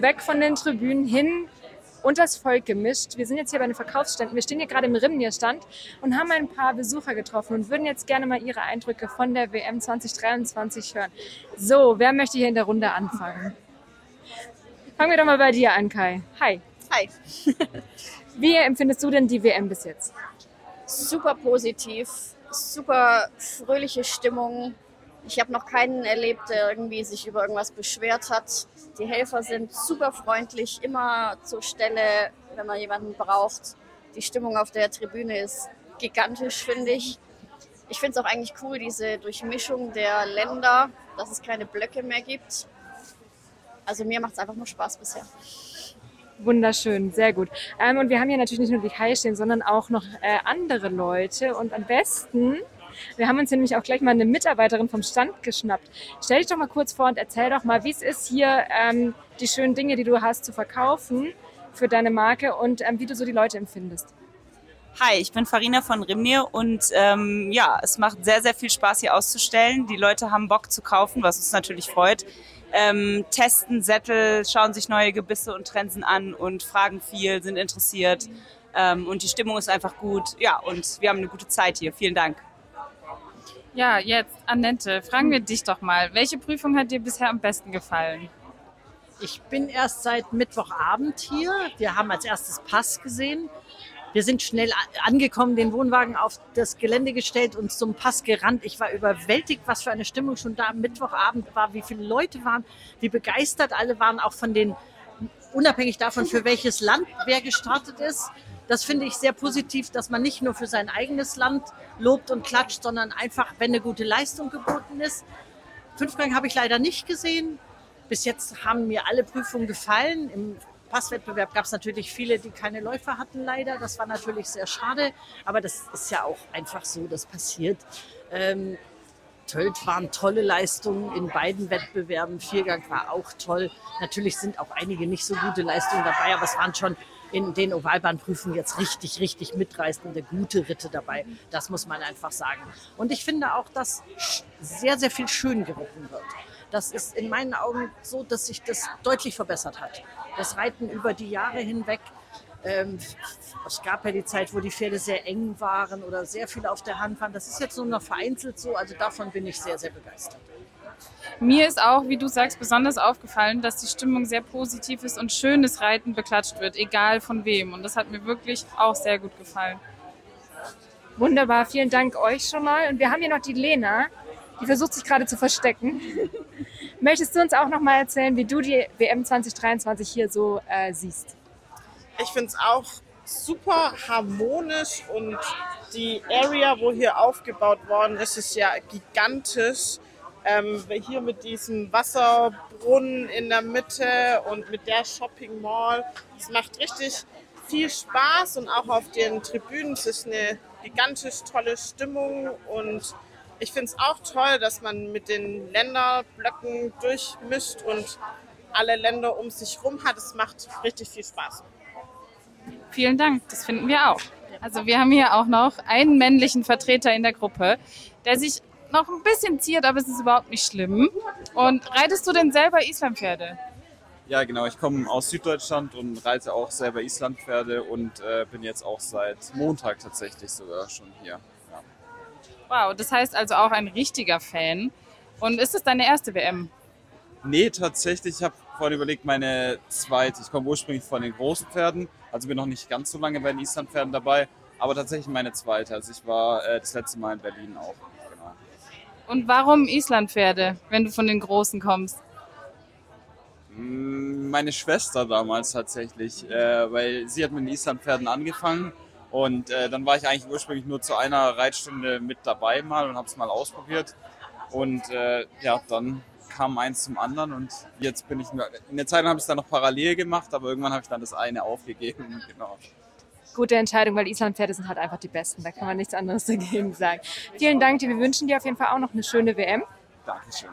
Weg von den Tribünen hin und das Volk gemischt. Wir sind jetzt hier bei den Verkaufsständen. Wir stehen hier gerade im Rimnir-Stand und haben ein paar Besucher getroffen und würden jetzt gerne mal ihre Eindrücke von der WM 2023 hören. So, wer möchte hier in der Runde anfangen? Fangen wir doch mal bei dir an, Kai. Hi. Hi. Wie empfindest du denn die WM bis jetzt? Super positiv, super fröhliche Stimmung. Ich habe noch keinen erlebt, der irgendwie sich über irgendwas beschwert hat. Die Helfer sind super freundlich, immer zur Stelle, wenn man jemanden braucht. Die Stimmung auf der Tribüne ist gigantisch, finde ich. Ich finde es auch eigentlich cool, diese Durchmischung der Länder, dass es keine Blöcke mehr gibt. Also mir macht es einfach nur Spaß bisher. Wunderschön, sehr gut. Ähm, und wir haben hier natürlich nicht nur die Kai stehen, sondern auch noch äh, andere Leute. Und am besten, wir haben uns nämlich auch gleich mal eine Mitarbeiterin vom Stand geschnappt. Stell dich doch mal kurz vor und erzähl doch mal, wie es ist hier, ähm, die schönen Dinge, die du hast, zu verkaufen für deine Marke und ähm, wie du so die Leute empfindest. Hi, ich bin Farina von Rimnir und ähm, ja, es macht sehr, sehr viel Spaß hier auszustellen. Die Leute haben Bock zu kaufen, was uns natürlich freut. Ähm, testen Sättel, schauen sich neue Gebisse und Trensen an und fragen viel, sind interessiert. Ähm, und die Stimmung ist einfach gut. Ja, und wir haben eine gute Zeit hier. Vielen Dank. Ja, jetzt, Annette, fragen wir dich doch mal. Welche Prüfung hat dir bisher am besten gefallen? Ich bin erst seit Mittwochabend hier. Wir haben als erstes Pass gesehen. Wir sind schnell angekommen, den Wohnwagen auf das Gelände gestellt und zum Pass gerannt. Ich war überwältigt, was für eine Stimmung schon da am Mittwochabend war, wie viele Leute waren, wie begeistert alle waren, auch von den, unabhängig davon, für welches Land wer gestartet ist. Das finde ich sehr positiv, dass man nicht nur für sein eigenes Land lobt und klatscht, sondern einfach, wenn eine gute Leistung geboten ist. Fünfgang habe ich leider nicht gesehen. Bis jetzt haben mir alle Prüfungen gefallen. Im Passwettbewerb gab es natürlich viele, die keine Läufer hatten, leider. Das war natürlich sehr schade, aber das ist ja auch einfach so, das passiert. Ähm, Tölt waren tolle Leistungen in beiden Wettbewerben. Viergang war auch toll. Natürlich sind auch einige nicht so gute Leistungen dabei, aber es waren schon in den Ovalbahnprüfungen jetzt richtig, richtig mitreißende, gute Ritte dabei. Das muss man einfach sagen. Und ich finde auch, dass sehr, sehr viel schön geritten wird. Das ist in meinen Augen so, dass sich das deutlich verbessert hat. Das Reiten über die Jahre hinweg. Ähm, es gab ja die Zeit, wo die Pferde sehr eng waren oder sehr viel auf der Hand waren. Das ist jetzt nur noch vereinzelt so. Also davon bin ich sehr, sehr begeistert. Mir ist auch, wie du sagst, besonders aufgefallen, dass die Stimmung sehr positiv ist und schönes Reiten beklatscht wird, egal von wem. Und das hat mir wirklich auch sehr gut gefallen. Wunderbar, vielen Dank euch schon mal. Und wir haben hier noch die Lena, die versucht sich gerade zu verstecken. Möchtest du uns auch noch mal erzählen, wie du die WM 2023 hier so äh, siehst? Ich finde es auch super harmonisch und die Area, wo hier aufgebaut worden ist, ist ja gigantisch. Ähm, hier mit diesem Wasserbrunnen in der Mitte und mit der Shopping Mall. Es macht richtig viel Spaß und auch auf den Tribünen es ist eine gigantisch tolle Stimmung und ich finde es auch toll, dass man mit den Länderblöcken durchmischt und alle Länder um sich rum hat. Es macht richtig viel Spaß. Vielen Dank, das finden wir auch. Also wir haben hier auch noch einen männlichen Vertreter in der Gruppe, der sich noch ein bisschen ziert, aber es ist überhaupt nicht schlimm. Und reitest du denn selber Islandpferde? Ja, genau. Ich komme aus Süddeutschland und reite auch selber Islandpferde und äh, bin jetzt auch seit Montag tatsächlich sogar schon hier. Ja. Wow, das heißt also auch ein richtiger Fan. Und ist es deine erste WM? Nee, tatsächlich. Ich habe vorhin überlegt, meine zweite. Ich komme ursprünglich von den großen Pferden, also bin noch nicht ganz so lange bei den Islandpferden dabei, aber tatsächlich meine zweite. Also ich war äh, das letzte Mal in Berlin auch. Und warum Islandpferde, wenn du von den Großen kommst? Mm, Meine Schwester damals tatsächlich, äh, weil sie hat mit den Islandpferden angefangen und äh, dann war ich eigentlich ursprünglich nur zu einer Reitstunde mit dabei mal und habe es mal ausprobiert und äh, ja, dann kam eins zum anderen und jetzt bin ich, in der Zeit habe ich es dann noch parallel gemacht, aber irgendwann habe ich dann das eine aufgegeben, genau. Gute Entscheidung, weil Islandpferde sind halt einfach die besten. Da kann man nichts anderes dagegen sagen. Vielen Dank dir. Wir wünschen dir auf jeden Fall auch noch eine schöne WM. Dankeschön.